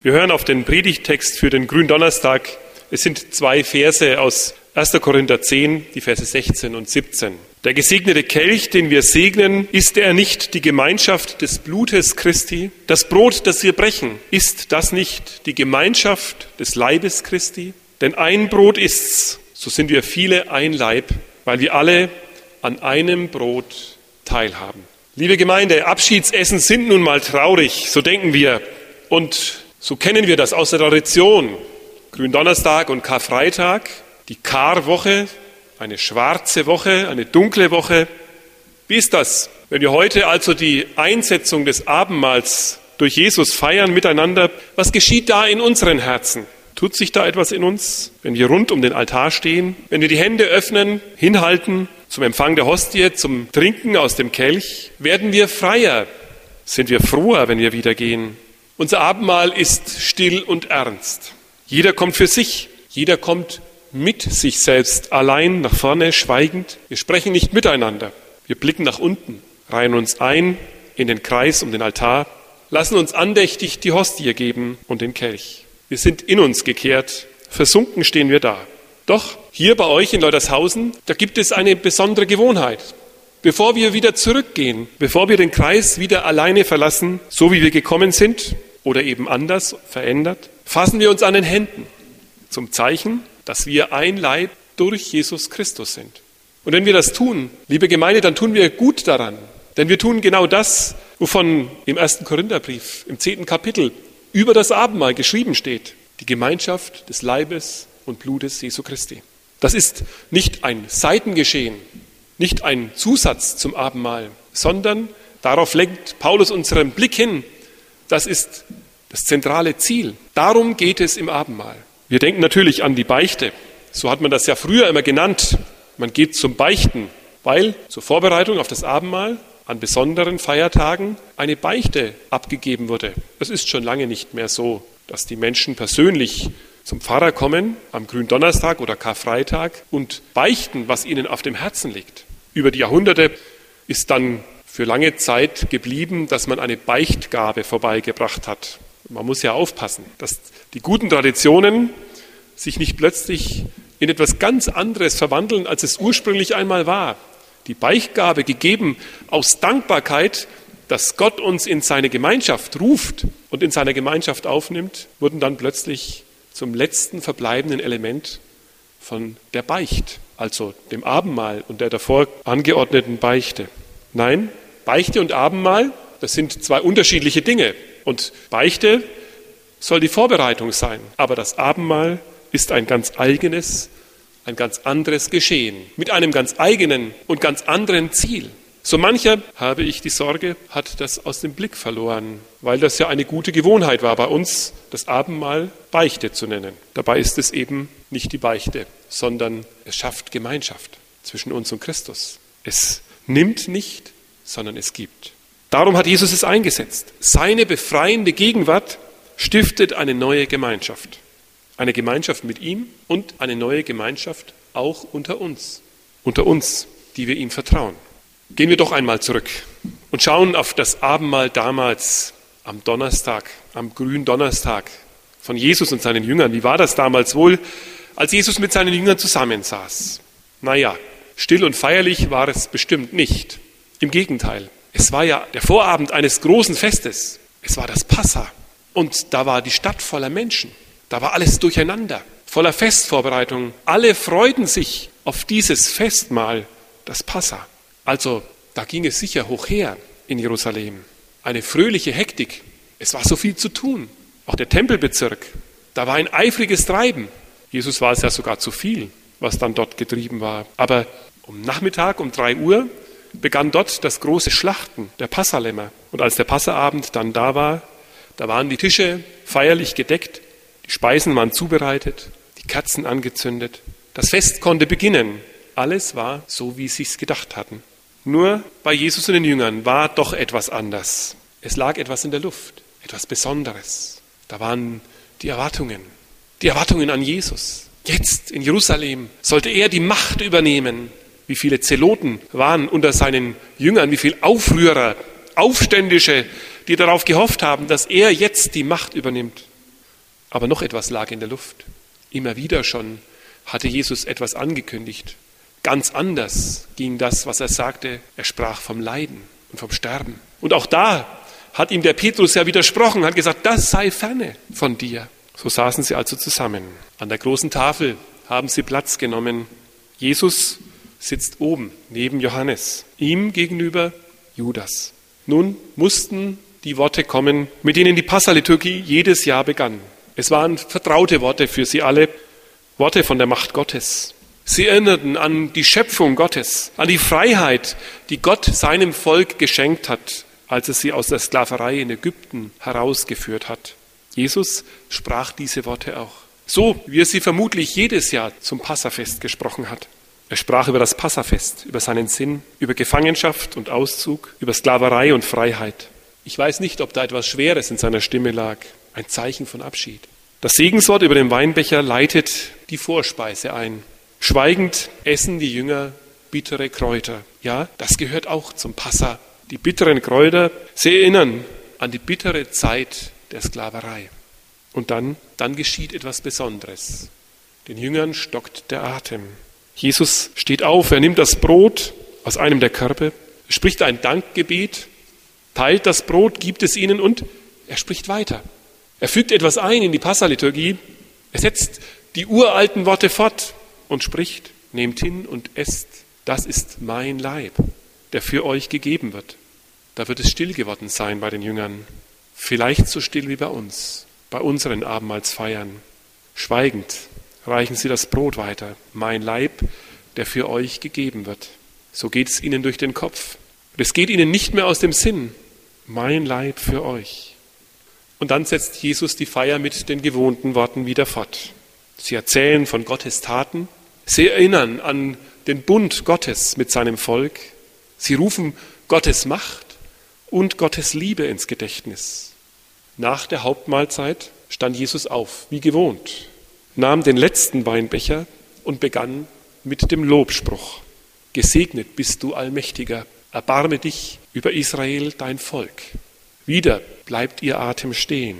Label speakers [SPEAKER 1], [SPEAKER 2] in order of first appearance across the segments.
[SPEAKER 1] Wir hören auf den Predigtext für den Gründonnerstag. Es sind zwei Verse aus 1. Korinther 10, die Verse 16 und 17. Der gesegnete Kelch, den wir segnen, ist er nicht die Gemeinschaft des Blutes Christi? Das Brot, das wir brechen, ist das nicht die Gemeinschaft des Leibes Christi? Denn ein Brot ist's, so sind wir viele ein Leib, weil wir alle an einem Brot teilhaben. Liebe Gemeinde, Abschiedsessen sind nun mal traurig, so denken wir. Und so kennen wir das aus der Tradition. Gründonnerstag und Karfreitag, die Karwoche, eine schwarze Woche, eine dunkle Woche. Wie ist das, wenn wir heute also die Einsetzung des Abendmahls durch Jesus feiern miteinander? Was geschieht da in unseren Herzen? Tut sich da etwas in uns, wenn wir rund um den Altar stehen, wenn wir die Hände öffnen, hinhalten zum Empfang der Hostie, zum Trinken aus dem Kelch? Werden wir freier? Sind wir froher, wenn wir wieder gehen? Unser Abendmahl ist still und ernst. Jeder kommt für sich, jeder kommt mit sich selbst allein nach vorne, schweigend. Wir sprechen nicht miteinander. Wir blicken nach unten, reihen uns ein in den Kreis um den Altar, lassen uns andächtig die Hostie geben und den Kelch. Wir sind in uns gekehrt, versunken stehen wir da. Doch hier bei euch in Leutershausen, da gibt es eine besondere Gewohnheit. Bevor wir wieder zurückgehen, bevor wir den Kreis wieder alleine verlassen, so wie wir gekommen sind, oder eben anders, verändert, fassen wir uns an den Händen zum Zeichen, dass wir ein Leib durch Jesus Christus sind. Und wenn wir das tun, liebe Gemeinde, dann tun wir gut daran. Denn wir tun genau das, wovon im ersten Korintherbrief, im zehnten Kapitel, über das Abendmahl geschrieben steht. Die Gemeinschaft des Leibes und Blutes Jesu Christi. Das ist nicht ein Seitengeschehen, nicht ein Zusatz zum Abendmahl, sondern darauf lenkt Paulus unseren Blick hin, das ist das zentrale Ziel. Darum geht es im Abendmahl. Wir denken natürlich an die Beichte. So hat man das ja früher immer genannt. Man geht zum Beichten, weil zur Vorbereitung auf das Abendmahl an besonderen Feiertagen eine Beichte abgegeben wurde. Es ist schon lange nicht mehr so, dass die Menschen persönlich zum Pfarrer kommen am Gründonnerstag oder Karfreitag und beichten, was ihnen auf dem Herzen liegt. Über die Jahrhunderte ist dann für lange Zeit geblieben, dass man eine Beichtgabe vorbeigebracht hat. Man muss ja aufpassen, dass die guten Traditionen sich nicht plötzlich in etwas ganz anderes verwandeln, als es ursprünglich einmal war. Die Beichtgabe gegeben aus Dankbarkeit, dass Gott uns in seine Gemeinschaft ruft und in seiner Gemeinschaft aufnimmt, wurden dann plötzlich zum letzten verbleibenden Element von der Beicht, also dem Abendmahl und der davor angeordneten Beichte. Nein, Beichte und Abendmahl, das sind zwei unterschiedliche Dinge. Und Beichte soll die Vorbereitung sein. Aber das Abendmahl ist ein ganz eigenes, ein ganz anderes Geschehen. Mit einem ganz eigenen und ganz anderen Ziel. So mancher, habe ich die Sorge, hat das aus dem Blick verloren, weil das ja eine gute Gewohnheit war bei uns, das Abendmahl Beichte zu nennen. Dabei ist es eben nicht die Beichte, sondern es schafft Gemeinschaft zwischen uns und Christus. Es nimmt nicht, sondern es gibt. Darum hat Jesus es eingesetzt. Seine befreiende Gegenwart stiftet eine neue Gemeinschaft. Eine Gemeinschaft mit ihm und eine neue Gemeinschaft auch unter uns. Unter uns, die wir ihm vertrauen. Gehen wir doch einmal zurück und schauen auf das Abendmahl damals am Donnerstag, am grünen Donnerstag von Jesus und seinen Jüngern. Wie war das damals wohl, als Jesus mit seinen Jüngern zusammensaß? Naja, still und feierlich war es bestimmt nicht. Im Gegenteil, es war ja der Vorabend eines großen Festes. Es war das Passa. Und da war die Stadt voller Menschen. Da war alles durcheinander, voller Festvorbereitungen. Alle freuten sich auf dieses Festmahl, das Passa. Also da ging es sicher hoch her in Jerusalem. Eine fröhliche Hektik. Es war so viel zu tun. Auch der Tempelbezirk. Da war ein eifriges Treiben. Jesus war es ja sogar zu viel, was dann dort getrieben war. Aber um Nachmittag, um drei Uhr, begann dort das große Schlachten der Passalämmer. Und als der Passaabend dann da war, da waren die Tische feierlich gedeckt, die Speisen waren zubereitet, die Kerzen angezündet. Das Fest konnte beginnen. Alles war so, wie sie es gedacht hatten. Nur bei Jesus und den Jüngern war doch etwas anders. Es lag etwas in der Luft, etwas Besonderes. Da waren die Erwartungen, die Erwartungen an Jesus. Jetzt in Jerusalem sollte er die Macht übernehmen, wie viele Zeloten waren unter seinen Jüngern, wie viele Aufrührer, Aufständische, die darauf gehofft haben, dass er jetzt die Macht übernimmt. Aber noch etwas lag in der Luft. Immer wieder schon hatte Jesus etwas angekündigt. Ganz anders ging das, was er sagte. Er sprach vom Leiden und vom Sterben. Und auch da hat ihm der Petrus ja widersprochen, hat gesagt, das sei ferne von dir. So saßen sie also zusammen. An der großen Tafel haben sie Platz genommen. Jesus sitzt oben neben Johannes, ihm gegenüber Judas. Nun mussten die Worte kommen, mit denen die Passaliturgie jedes Jahr begann. Es waren vertraute Worte für sie alle, Worte von der Macht Gottes. Sie erinnerten an die Schöpfung Gottes, an die Freiheit, die Gott seinem Volk geschenkt hat, als er sie aus der Sklaverei in Ägypten herausgeführt hat. Jesus sprach diese Worte auch. So, wie er sie vermutlich jedes Jahr zum Passafest gesprochen hat. Er sprach über das Passafest, über seinen Sinn, über Gefangenschaft und Auszug, über Sklaverei und Freiheit. Ich weiß nicht, ob da etwas Schweres in seiner Stimme lag, ein Zeichen von Abschied. Das Segenswort über den Weinbecher leitet die Vorspeise ein. Schweigend essen die Jünger bittere Kräuter. Ja, das gehört auch zum Passa. Die bitteren Kräuter, sie erinnern an die bittere Zeit der Sklaverei. Und dann, dann geschieht etwas Besonderes. Den Jüngern stockt der Atem. Jesus steht auf, er nimmt das Brot aus einem der Körbe, spricht ein Dankgebet, teilt das Brot, gibt es ihnen und er spricht weiter. Er fügt etwas ein in die Passaliturgie. Er setzt die uralten Worte fort und spricht, nehmt hin und esst, das ist mein Leib, der für euch gegeben wird. Da wird es still geworden sein bei den Jüngern, vielleicht so still wie bei uns, bei unseren Abendmahlsfeiern. Schweigend reichen sie das Brot weiter. Mein Leib, der für euch gegeben wird. So geht es ihnen durch den Kopf. Und es geht ihnen nicht mehr aus dem Sinn. Mein Leib für euch. Und dann setzt Jesus die Feier mit den gewohnten Worten wieder fort. Sie erzählen von Gottes Taten. Sie erinnern an den Bund Gottes mit seinem Volk. Sie rufen Gottes Macht und Gottes Liebe ins Gedächtnis. Nach der Hauptmahlzeit stand Jesus auf, wie gewohnt nahm den letzten Weinbecher und begann mit dem Lobspruch. Gesegnet bist du Allmächtiger, erbarme dich über Israel, dein Volk. Wieder bleibt ihr Atem stehen.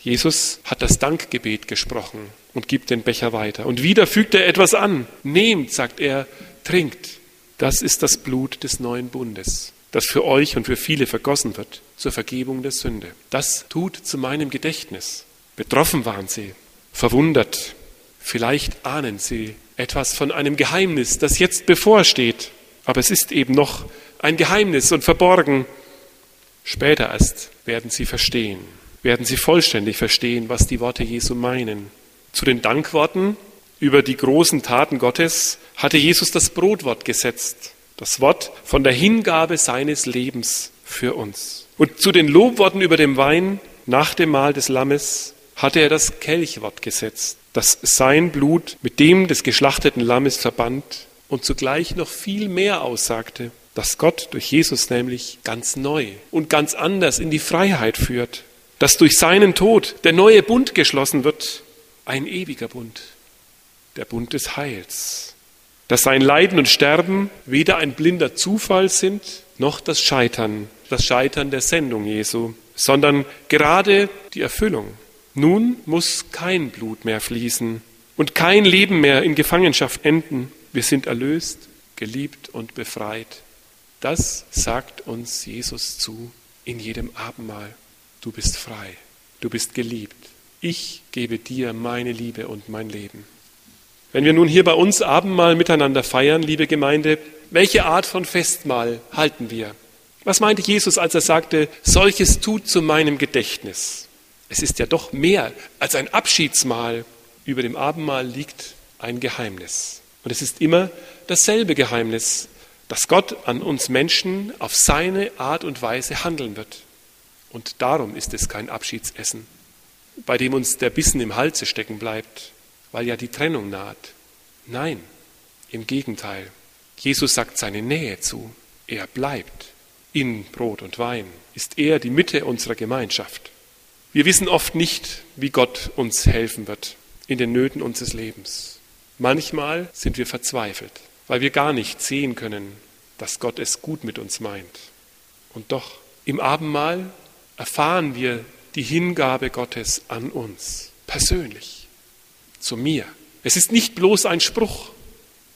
[SPEAKER 1] Jesus hat das Dankgebet gesprochen und gibt den Becher weiter. Und wieder fügt er etwas an. Nehmt, sagt er, trinkt. Das ist das Blut des neuen Bundes, das für euch und für viele vergossen wird zur Vergebung der Sünde. Das tut zu meinem Gedächtnis. Betroffen waren sie, verwundert. Vielleicht ahnen Sie etwas von einem Geheimnis, das jetzt bevorsteht, aber es ist eben noch ein Geheimnis und verborgen. Später erst werden Sie verstehen, werden Sie vollständig verstehen, was die Worte Jesu meinen. Zu den Dankworten über die großen Taten Gottes hatte Jesus das Brotwort gesetzt, das Wort von der Hingabe seines Lebens für uns. Und zu den Lobworten über dem Wein nach dem Mahl des Lammes hatte er das Kelchwort gesetzt, das sein Blut mit dem des geschlachteten Lammes verband und zugleich noch viel mehr aussagte, dass Gott durch Jesus nämlich ganz neu und ganz anders in die Freiheit führt, dass durch seinen Tod der neue Bund geschlossen wird, ein ewiger Bund, der Bund des Heils, dass sein Leiden und Sterben weder ein blinder Zufall sind, noch das Scheitern, das Scheitern der Sendung Jesu, sondern gerade die Erfüllung nun muss kein Blut mehr fließen und kein Leben mehr in Gefangenschaft enden. Wir sind erlöst, geliebt und befreit. Das sagt uns Jesus zu in jedem Abendmahl. Du bist frei, du bist geliebt. Ich gebe dir meine Liebe und mein Leben. Wenn wir nun hier bei uns Abendmahl miteinander feiern, liebe Gemeinde, welche Art von Festmahl halten wir? Was meinte Jesus, als er sagte, solches tut zu meinem Gedächtnis? Es ist ja doch mehr als ein Abschiedsmahl. Über dem Abendmahl liegt ein Geheimnis. Und es ist immer dasselbe Geheimnis, dass Gott an uns Menschen auf seine Art und Weise handeln wird. Und darum ist es kein Abschiedsessen, bei dem uns der Bissen im Halse stecken bleibt, weil ja die Trennung naht. Nein, im Gegenteil. Jesus sagt seine Nähe zu. Er bleibt in Brot und Wein. Ist er die Mitte unserer Gemeinschaft. Wir wissen oft nicht, wie Gott uns helfen wird in den Nöten unseres Lebens. Manchmal sind wir verzweifelt, weil wir gar nicht sehen können, dass Gott es gut mit uns meint. Und doch, im Abendmahl erfahren wir die Hingabe Gottes an uns, persönlich, zu mir. Es ist nicht bloß ein Spruch,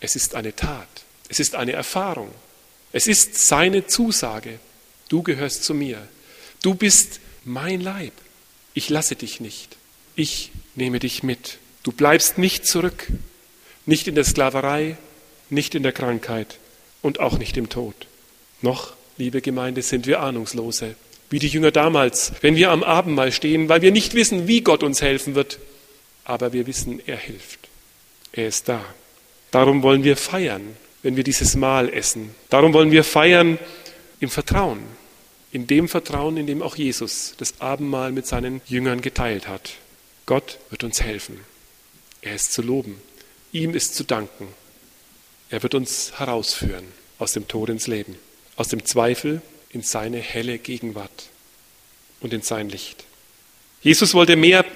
[SPEAKER 1] es ist eine Tat, es ist eine Erfahrung, es ist seine Zusage, du gehörst zu mir, du bist mein Leib, ich lasse dich nicht, ich nehme dich mit, du bleibst nicht zurück, nicht in der Sklaverei, nicht in der Krankheit und auch nicht im Tod. Noch, liebe Gemeinde, sind wir Ahnungslose, wie die Jünger damals, wenn wir am Abendmahl stehen, weil wir nicht wissen, wie Gott uns helfen wird, aber wir wissen, er hilft. Er ist da. Darum wollen wir feiern, wenn wir dieses Mahl essen. Darum wollen wir feiern im Vertrauen, in dem Vertrauen, in dem auch Jesus das Abendmahl mit seinen Jüngern geteilt hat. Gott wird uns helfen. Er ist zu loben. Ihm ist zu danken. Er wird uns herausführen aus dem Tod ins Leben, aus dem Zweifel in seine helle Gegenwart und in sein Licht. Jesus wollte mehr,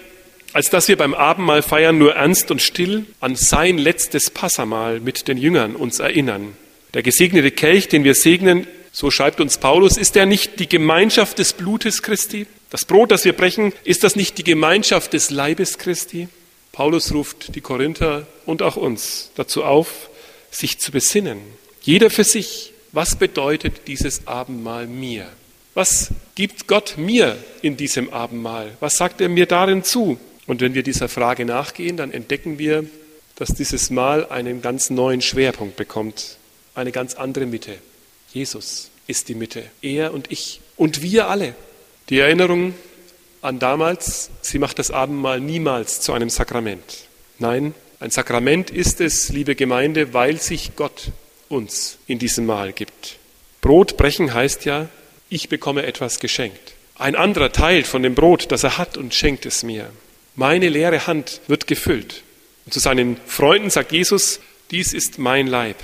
[SPEAKER 1] als dass wir beim Abendmahl feiern, nur ernst und still an sein letztes Passamahl mit den Jüngern uns erinnern. Der gesegnete Kelch, den wir segnen, so schreibt uns Paulus, ist er nicht die Gemeinschaft des Blutes Christi? Das Brot, das wir brechen, ist das nicht die Gemeinschaft des Leibes Christi? Paulus ruft die Korinther und auch uns dazu auf, sich zu besinnen. Jeder für sich. Was bedeutet dieses Abendmahl mir? Was gibt Gott mir in diesem Abendmahl? Was sagt er mir darin zu? Und wenn wir dieser Frage nachgehen, dann entdecken wir, dass dieses Mahl einen ganz neuen Schwerpunkt bekommt, eine ganz andere Mitte. Jesus ist die Mitte, er und ich und wir alle. Die Erinnerung an damals, sie macht das Abendmahl niemals zu einem Sakrament. Nein, ein Sakrament ist es, liebe Gemeinde, weil sich Gott uns in diesem Mahl gibt. Brot brechen heißt ja, ich bekomme etwas geschenkt. Ein anderer teilt von dem Brot, das er hat, und schenkt es mir. Meine leere Hand wird gefüllt. Und zu seinen Freunden sagt Jesus, dies ist mein Leib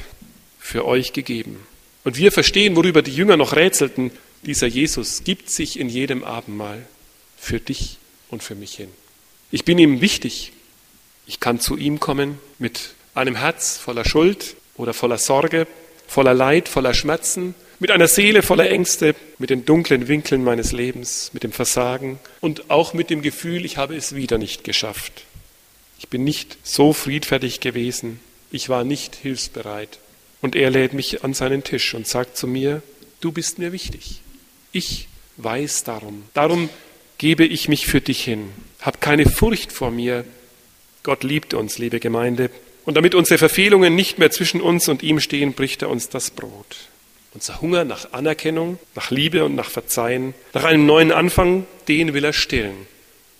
[SPEAKER 1] für euch gegeben. Und wir verstehen, worüber die Jünger noch rätselten, dieser Jesus gibt sich in jedem Abendmahl für dich und für mich hin. Ich bin ihm wichtig. Ich kann zu ihm kommen mit einem Herz voller Schuld oder voller Sorge, voller Leid, voller Schmerzen, mit einer Seele voller Ängste, mit den dunklen Winkeln meines Lebens, mit dem Versagen und auch mit dem Gefühl, ich habe es wieder nicht geschafft. Ich bin nicht so friedfertig gewesen, ich war nicht hilfsbereit. Und er lädt mich an seinen Tisch und sagt zu mir, du bist mir wichtig. Ich weiß darum. Darum gebe ich mich für dich hin. Hab keine Furcht vor mir. Gott liebt uns, liebe Gemeinde. Und damit unsere Verfehlungen nicht mehr zwischen uns und ihm stehen, bricht er uns das Brot. Unser Hunger nach Anerkennung, nach Liebe und nach Verzeihen, nach einem neuen Anfang, den will er stillen.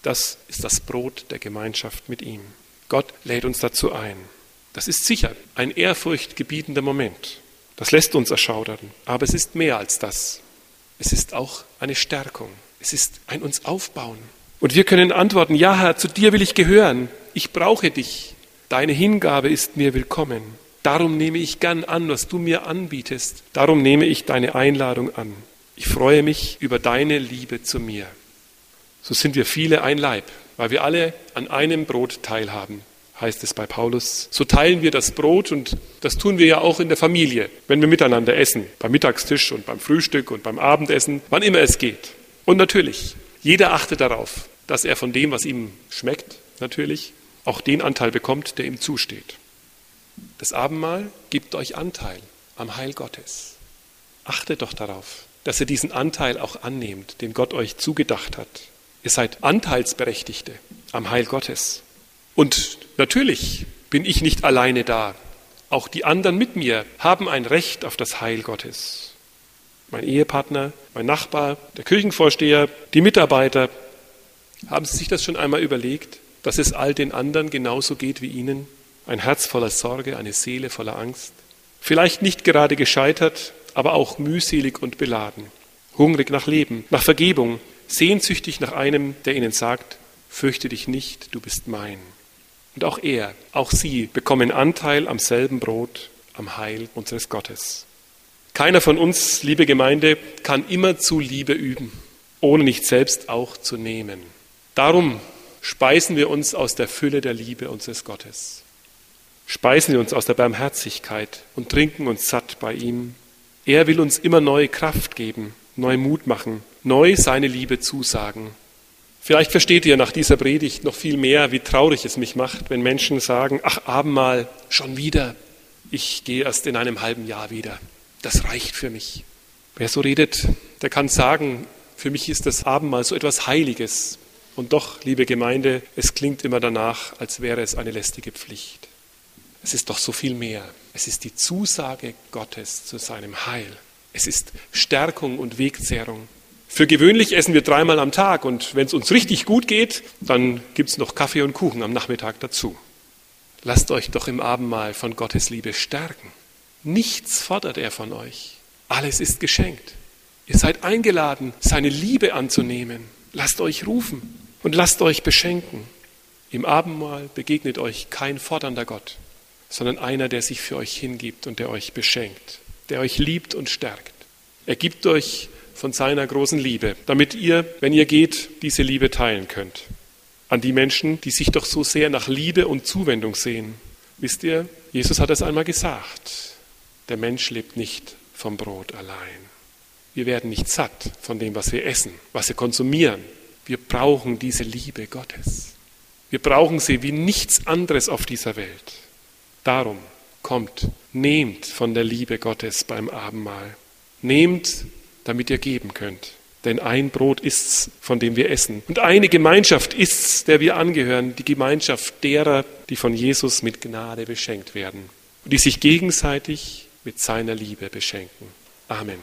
[SPEAKER 1] Das ist das Brot der Gemeinschaft mit ihm. Gott lädt uns dazu ein. Das ist sicher ein ehrfurchtgebietender Moment. Das lässt uns erschaudern. Aber es ist mehr als das. Es ist auch eine Stärkung. Es ist ein uns aufbauen. Und wir können antworten, ja Herr, zu dir will ich gehören. Ich brauche dich. Deine Hingabe ist mir willkommen. Darum nehme ich gern an, was du mir anbietest. Darum nehme ich deine Einladung an. Ich freue mich über deine Liebe zu mir. So sind wir viele ein Leib, weil wir alle an einem Brot teilhaben, heißt es bei Paulus. So teilen wir das Brot und das tun wir ja auch in der Familie, wenn wir miteinander essen, beim Mittagstisch und beim Frühstück und beim Abendessen, wann immer es geht. Und natürlich, jeder achtet darauf, dass er von dem, was ihm schmeckt, natürlich, auch den Anteil bekommt, der ihm zusteht. Das Abendmahl gibt euch Anteil am Heil Gottes. Achtet doch darauf, dass ihr diesen Anteil auch annehmt, den Gott euch zugedacht hat. Ihr seid Anteilsberechtigte am Heil Gottes. Und natürlich bin ich nicht alleine da. Auch die anderen mit mir haben ein Recht auf das Heil Gottes mein Ehepartner, mein Nachbar, der Kirchenvorsteher, die Mitarbeiter. Haben Sie sich das schon einmal überlegt, dass es all den anderen genauso geht wie Ihnen? Ein Herz voller Sorge, eine Seele voller Angst. Vielleicht nicht gerade gescheitert, aber auch mühselig und beladen. Hungrig nach Leben, nach Vergebung, sehnsüchtig nach einem, der Ihnen sagt, fürchte dich nicht, du bist mein. Und auch er, auch Sie bekommen Anteil am selben Brot, am Heil unseres Gottes. Keiner von uns, liebe Gemeinde, kann immer zu Liebe üben, ohne nicht selbst auch zu nehmen. Darum speisen wir uns aus der Fülle der Liebe unseres Gottes. Speisen wir uns aus der Barmherzigkeit und trinken uns satt bei ihm. Er will uns immer neue Kraft geben, neu Mut machen, neu seine Liebe zusagen. Vielleicht versteht ihr nach dieser Predigt noch viel mehr, wie traurig es mich macht, wenn Menschen sagen, ach Abendmahl, schon wieder, ich gehe erst in einem halben Jahr wieder. Das reicht für mich. Wer so redet, der kann sagen, für mich ist das Abendmahl so etwas Heiliges. Und doch, liebe Gemeinde, es klingt immer danach, als wäre es eine lästige Pflicht. Es ist doch so viel mehr. Es ist die Zusage Gottes zu seinem Heil. Es ist Stärkung und Wegzehrung. Für gewöhnlich essen wir dreimal am Tag und wenn es uns richtig gut geht, dann gibt es noch Kaffee und Kuchen am Nachmittag dazu. Lasst euch doch im Abendmahl von Gottes Liebe stärken. Nichts fordert er von euch. Alles ist geschenkt. Ihr seid eingeladen, seine Liebe anzunehmen. Lasst euch rufen und lasst euch beschenken. Im Abendmahl begegnet euch kein fordernder Gott, sondern einer, der sich für euch hingibt und der euch beschenkt, der euch liebt und stärkt. Er gibt euch von seiner großen Liebe, damit ihr, wenn ihr geht, diese Liebe teilen könnt. An die Menschen, die sich doch so sehr nach Liebe und Zuwendung sehen. Wisst ihr, Jesus hat es einmal gesagt, der Mensch lebt nicht vom Brot allein. Wir werden nicht satt von dem, was wir essen, was wir konsumieren. Wir brauchen diese Liebe Gottes. Wir brauchen sie wie nichts anderes auf dieser Welt. Darum kommt, nehmt von der Liebe Gottes beim Abendmahl. Nehmt damit ihr geben könnt. Denn ein Brot ist's, von dem wir essen. Und eine Gemeinschaft ist's, der wir angehören, die Gemeinschaft derer, die von Jesus mit Gnade beschenkt werden und die sich gegenseitig mit seiner Liebe beschenken. Amen.